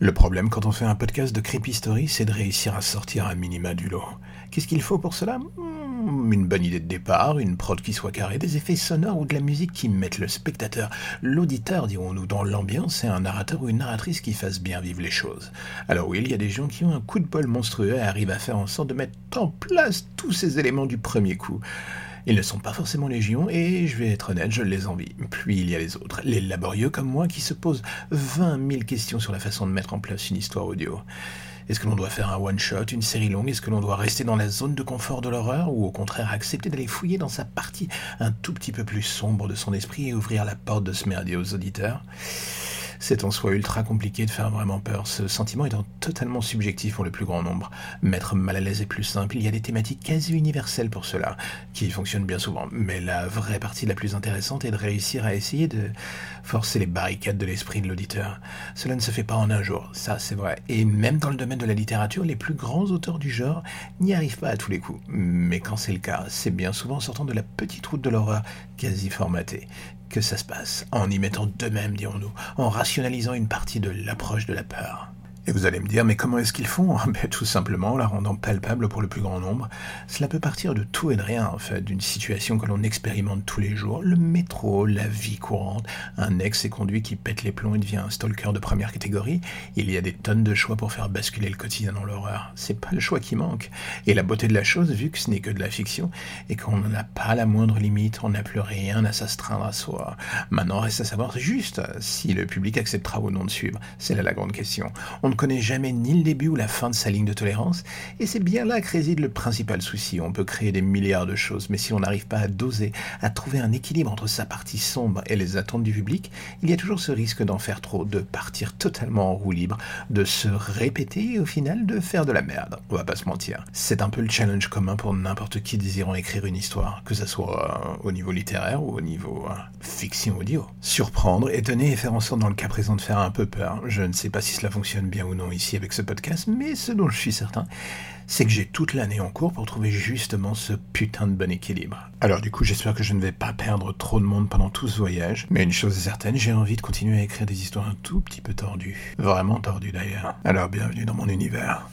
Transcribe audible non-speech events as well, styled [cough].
Le problème quand on fait un podcast de Creepy Story, c'est de réussir à sortir un minima du lot. Qu'est-ce qu'il faut pour cela? Hmm, Une bonne idée de départ, une prod qui soit carrée, des effets sonores ou de la musique qui mettent le spectateur, l'auditeur, dirons-nous, dans l'ambiance et un narrateur ou une narratrice qui fasse bien vivre les choses. Alors oui, il y a des gens qui ont un coup de bol monstrueux et arrivent à faire en sorte de mettre en place tous ces éléments du premier coup. Ils ne sont pas forcément légion et je vais être honnête, je les envie. Puis il y a les autres, les laborieux comme moi qui se posent 20 000 questions sur la façon de mettre en place une histoire audio. Est-ce que l'on doit faire un one-shot, une série longue? Est-ce que l'on doit rester dans la zone de confort de l'horreur? Ou au contraire accepter d'aller fouiller dans sa partie un tout petit peu plus sombre de son esprit et ouvrir la porte de ce merdier aux auditeurs? C'est en soi ultra compliqué de faire vraiment peur, ce sentiment étant totalement subjectif pour le plus grand nombre. Mettre mal à l'aise est plus simple, il y a des thématiques quasi universelles pour cela, qui fonctionnent bien souvent. Mais la vraie partie la plus intéressante est de réussir à essayer de forcer les barricades de l'esprit de l'auditeur. Cela ne se fait pas en un jour, ça c'est vrai. Et même dans le domaine de la littérature, les plus grands auteurs du genre n'y arrivent pas à tous les coups. Mais quand c'est le cas, c'est bien souvent en sortant de la petite route de l'horreur quasi formatée que ça se passe, en y mettant d'eux-mêmes, dirons-nous, en rationalisant une partie de l'approche de la peur. Et vous allez me dire, mais comment est-ce qu'ils font [laughs] ben, Tout simplement en la rendant palpable pour le plus grand nombre. Cela peut partir de tout et de rien, en fait, d'une situation que l'on expérimente tous les jours, le métro, la vie courante, un ex et conduit qui pète les plombs et devient un stalker de première catégorie. Il y a des tonnes de choix pour faire basculer le quotidien dans l'horreur. C'est pas le choix qui manque. Et la beauté de la chose, vu que ce n'est que de la fiction, et qu'on n'en a pas la moindre limite, on n'a plus rien à s'astreindre à soi. Maintenant, reste à savoir juste si le public acceptera ou non de suivre. C'est là la grande question. On connaît jamais ni le début ou la fin de sa ligne de tolérance, et c'est bien là que réside le principal souci. On peut créer des milliards de choses, mais si on n'arrive pas à doser, à trouver un équilibre entre sa partie sombre et les attentes du public, il y a toujours ce risque d'en faire trop, de partir totalement en roue libre, de se répéter et au final de faire de la merde. On va pas se mentir. C'est un peu le challenge commun pour n'importe qui désirant écrire une histoire, que ce soit euh, au niveau littéraire ou au niveau euh, fiction audio. Surprendre, étonner et faire en sorte dans le cas présent de faire un peu peur. Je ne sais pas si cela fonctionne bien ou non ici avec ce podcast, mais ce dont je suis certain, c'est que j'ai toute l'année en cours pour trouver justement ce putain de bon équilibre. Alors du coup, j'espère que je ne vais pas perdre trop de monde pendant tout ce voyage, mais une chose est certaine, j'ai envie de continuer à écrire des histoires un tout petit peu tordues. Vraiment tordues d'ailleurs. Alors bienvenue dans mon univers.